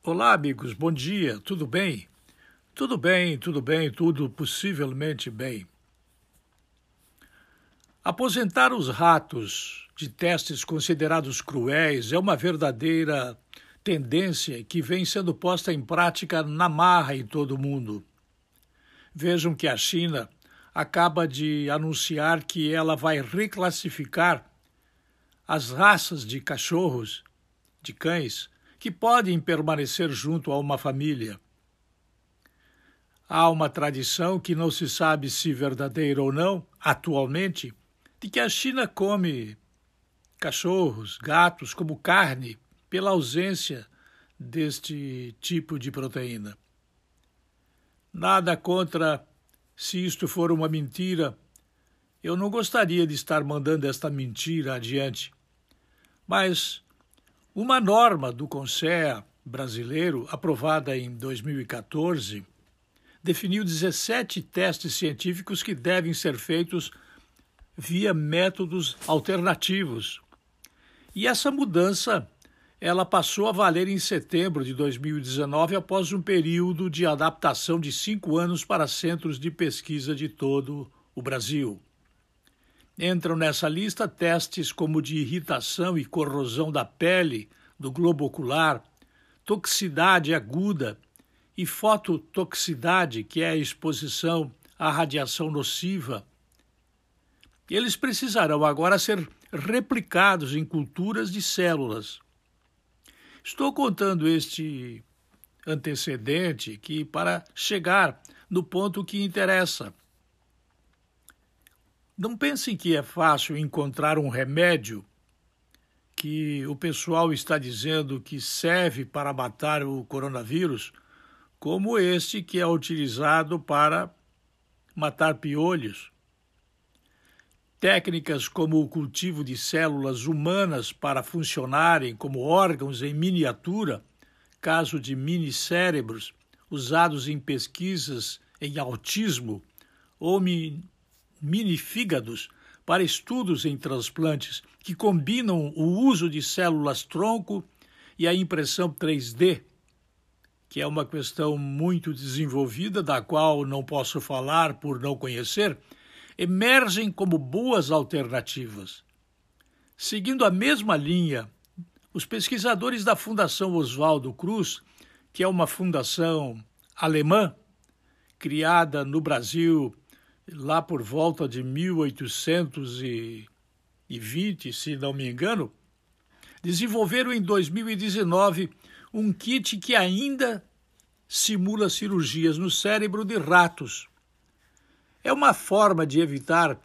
Olá, amigos, bom dia, tudo bem? Tudo bem, tudo bem, tudo possivelmente bem. Aposentar os ratos de testes considerados cruéis é uma verdadeira tendência que vem sendo posta em prática na marra em todo o mundo. Vejam que a China acaba de anunciar que ela vai reclassificar as raças de cachorros, de cães, que podem permanecer junto a uma família. Há uma tradição que não se sabe se verdadeira ou não, atualmente, de que a China come cachorros, gatos como carne pela ausência deste tipo de proteína. Nada contra se isto for uma mentira. Eu não gostaria de estar mandando esta mentira adiante. Mas uma norma do Conselho brasileiro, aprovada em 2014, definiu 17 testes científicos que devem ser feitos via métodos alternativos. E essa mudança ela passou a valer em setembro de 2019, após um período de adaptação de cinco anos para centros de pesquisa de todo o Brasil. Entram nessa lista testes como de irritação e corrosão da pele, do globo ocular, toxicidade aguda e fototoxicidade, que é a exposição à radiação nociva. Eles precisarão agora ser replicados em culturas de células Estou contando este antecedente que para chegar no ponto que interessa. Não pensem que é fácil encontrar um remédio que o pessoal está dizendo que serve para matar o coronavírus, como este que é utilizado para matar piolhos. Técnicas como o cultivo de células humanas para funcionarem como órgãos em miniatura, caso de minicérebros, usados em pesquisas em autismo, ou minifígados para estudos em transplantes que combinam o uso de células-tronco e a impressão 3D, que é uma questão muito desenvolvida, da qual não posso falar por não conhecer emergem como boas alternativas. Seguindo a mesma linha, os pesquisadores da Fundação Oswaldo Cruz, que é uma fundação alemã, criada no Brasil lá por volta de 1820, se não me engano, desenvolveram em 2019 um kit que ainda simula cirurgias no cérebro de ratos é uma forma de evitar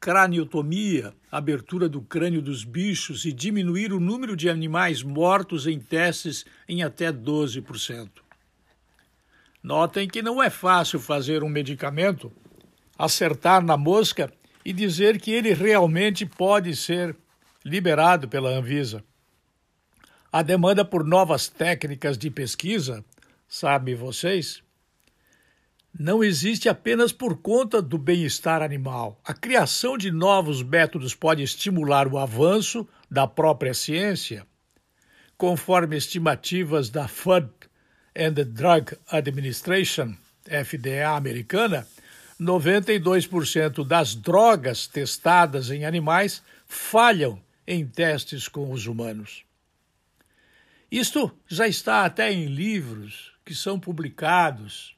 craniotomia, abertura do crânio dos bichos e diminuir o número de animais mortos em testes em até 12%. Notem que não é fácil fazer um medicamento, acertar na mosca e dizer que ele realmente pode ser liberado pela Anvisa. A demanda por novas técnicas de pesquisa, sabe vocês, não existe apenas por conta do bem-estar animal. A criação de novos métodos pode estimular o avanço da própria ciência. Conforme estimativas da Food and Drug Administration, FDA americana, 92% das drogas testadas em animais falham em testes com os humanos. Isto já está até em livros que são publicados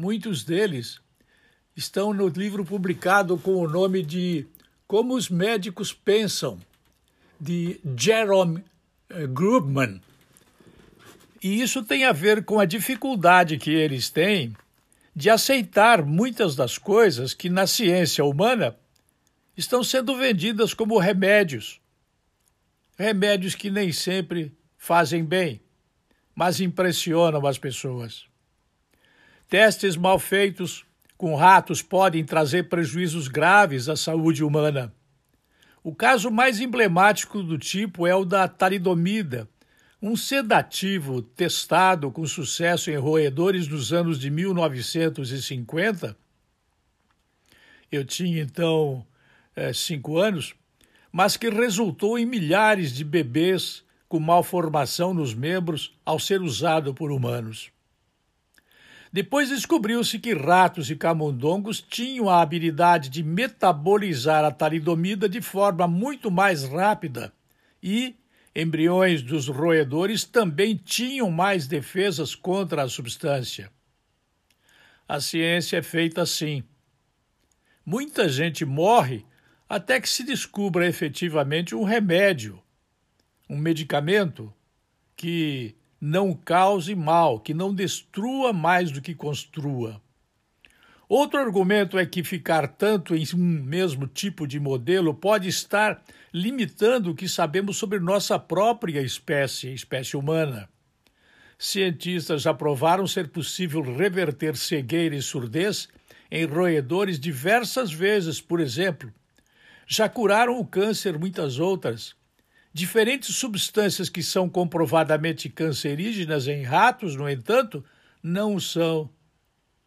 Muitos deles estão no livro publicado com o nome de Como os Médicos Pensam, de Jerome eh, Grubman. E isso tem a ver com a dificuldade que eles têm de aceitar muitas das coisas que na ciência humana estão sendo vendidas como remédios. Remédios que nem sempre fazem bem, mas impressionam as pessoas. Testes mal feitos com ratos podem trazer prejuízos graves à saúde humana. O caso mais emblemático do tipo é o da talidomida, um sedativo testado com sucesso em roedores dos anos de 1950. Eu tinha então é, cinco anos, mas que resultou em milhares de bebês com malformação nos membros ao ser usado por humanos. Depois descobriu-se que ratos e camundongos tinham a habilidade de metabolizar a talidomida de forma muito mais rápida e embriões dos roedores também tinham mais defesas contra a substância. A ciência é feita assim. Muita gente morre até que se descubra efetivamente um remédio, um medicamento que não cause mal, que não destrua mais do que construa. Outro argumento é que ficar tanto em um mesmo tipo de modelo pode estar limitando o que sabemos sobre nossa própria espécie, espécie humana. Cientistas já provaram ser possível reverter cegueira e surdez em roedores diversas vezes, por exemplo. Já curaram o câncer muitas outras. Diferentes substâncias que são comprovadamente cancerígenas em ratos, no entanto, não são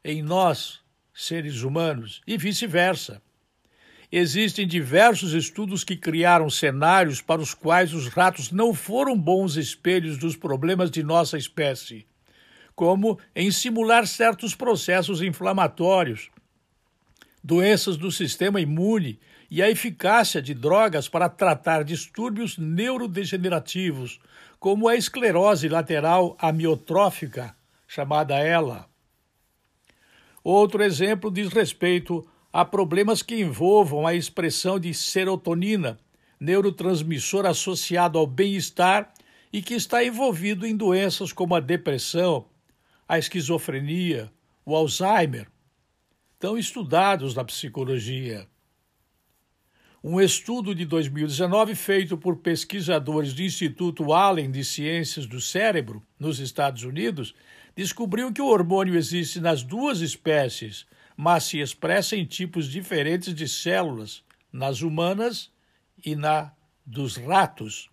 em nós, seres humanos, e vice-versa. Existem diversos estudos que criaram cenários para os quais os ratos não foram bons espelhos dos problemas de nossa espécie, como em simular certos processos inflamatórios, doenças do sistema imune e a eficácia de drogas para tratar distúrbios neurodegenerativos, como a esclerose lateral amiotrófica, chamada ELA. Outro exemplo diz respeito a problemas que envolvam a expressão de serotonina, neurotransmissor associado ao bem-estar e que está envolvido em doenças como a depressão, a esquizofrenia, o Alzheimer, tão estudados na psicologia. Um estudo de 2019 feito por pesquisadores do Instituto Allen de Ciências do Cérebro, nos Estados Unidos, descobriu que o hormônio existe nas duas espécies, mas se expressa em tipos diferentes de células, nas humanas e na dos ratos.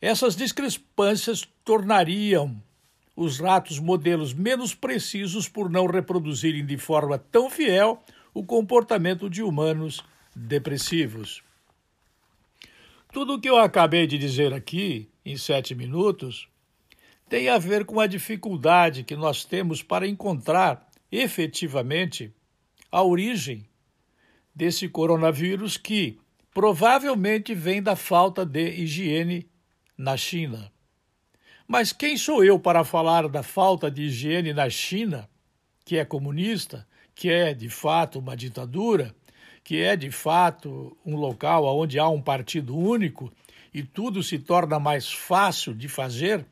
Essas discrepâncias tornariam os ratos modelos menos precisos por não reproduzirem de forma tão fiel o comportamento de humanos depressivos. Tudo o que eu acabei de dizer aqui, em sete minutos, tem a ver com a dificuldade que nós temos para encontrar efetivamente a origem desse coronavírus que provavelmente vem da falta de higiene na China. Mas quem sou eu para falar da falta de higiene na China, que é comunista, que é de fato uma ditadura, que é de fato um local onde há um partido único e tudo se torna mais fácil de fazer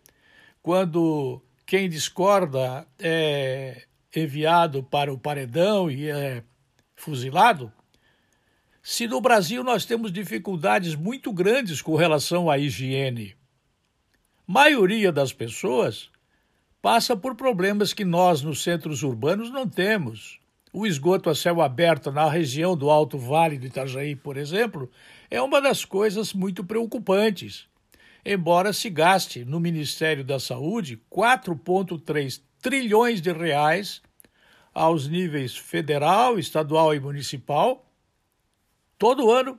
quando quem discorda é enviado para o paredão e é fuzilado? Se no Brasil nós temos dificuldades muito grandes com relação à higiene, maioria das pessoas passa por problemas que nós nos centros urbanos não temos. O esgoto a céu aberto na região do Alto Vale do Itajaí, por exemplo, é uma das coisas muito preocupantes. Embora se gaste no Ministério da Saúde 4,3 trilhões de reais aos níveis federal, estadual e municipal, todo ano.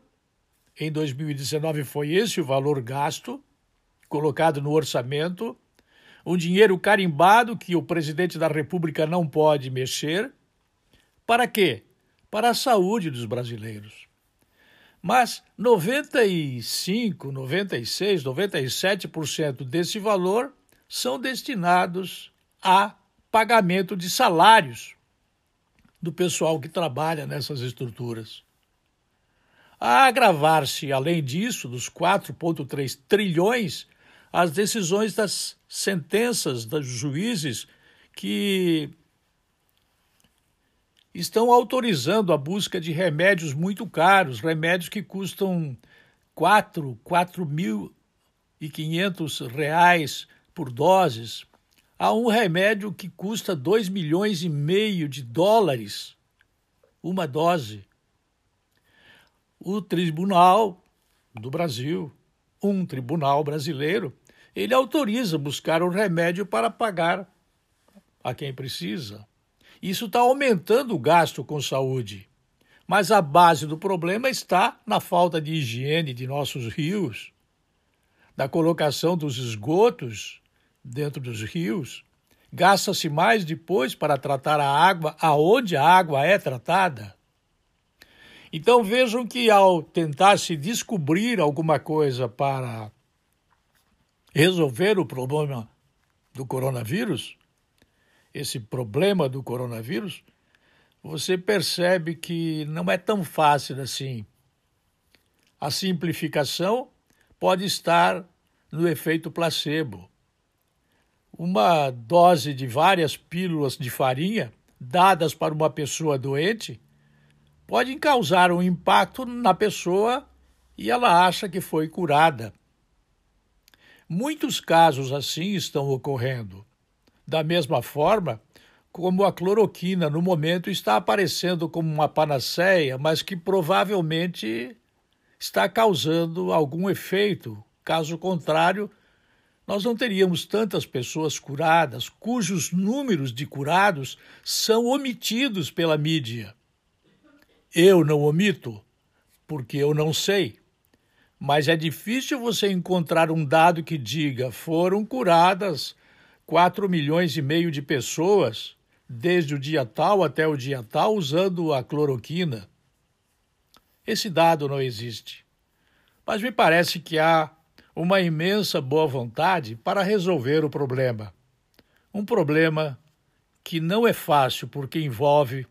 Em 2019 foi esse o valor gasto, colocado no orçamento, um dinheiro carimbado que o presidente da República não pode mexer para quê? Para a saúde dos brasileiros. Mas 95, 96, 97% desse valor são destinados a pagamento de salários do pessoal que trabalha nessas estruturas. A agravar-se, além disso, dos 4,3 trilhões, as decisões das sentenças dos juízes que estão autorizando a busca de remédios muito caros, remédios que custam 4, 4.500 reais por doses, a um remédio que custa 2 milhões e meio de dólares uma dose. O tribunal do Brasil, um tribunal brasileiro, ele autoriza buscar o remédio para pagar a quem precisa. Isso está aumentando o gasto com saúde. Mas a base do problema está na falta de higiene de nossos rios, da colocação dos esgotos dentro dos rios, gasta-se mais depois para tratar a água aonde a água é tratada. Então vejam que ao tentar se descobrir alguma coisa para resolver o problema do coronavírus, esse problema do coronavírus, você percebe que não é tão fácil assim. A simplificação pode estar no efeito placebo. Uma dose de várias pílulas de farinha dadas para uma pessoa doente pode causar um impacto na pessoa e ela acha que foi curada. Muitos casos assim estão ocorrendo. Da mesma forma como a cloroquina no momento está aparecendo como uma panaceia, mas que provavelmente está causando algum efeito. Caso contrário, nós não teríamos tantas pessoas curadas, cujos números de curados são omitidos pela mídia. Eu não omito, porque eu não sei mas é difícil você encontrar um dado que diga foram curadas 4 milhões e meio de pessoas desde o dia tal até o dia tal usando a cloroquina. Esse dado não existe. Mas me parece que há uma imensa boa vontade para resolver o problema. Um problema que não é fácil porque envolve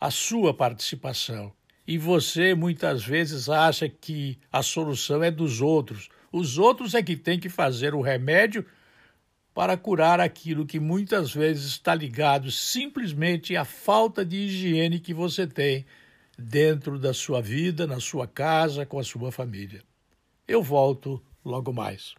a sua participação. E você muitas vezes acha que a solução é dos outros. Os outros é que têm que fazer o remédio para curar aquilo que muitas vezes está ligado simplesmente à falta de higiene que você tem dentro da sua vida, na sua casa, com a sua família. Eu volto logo mais.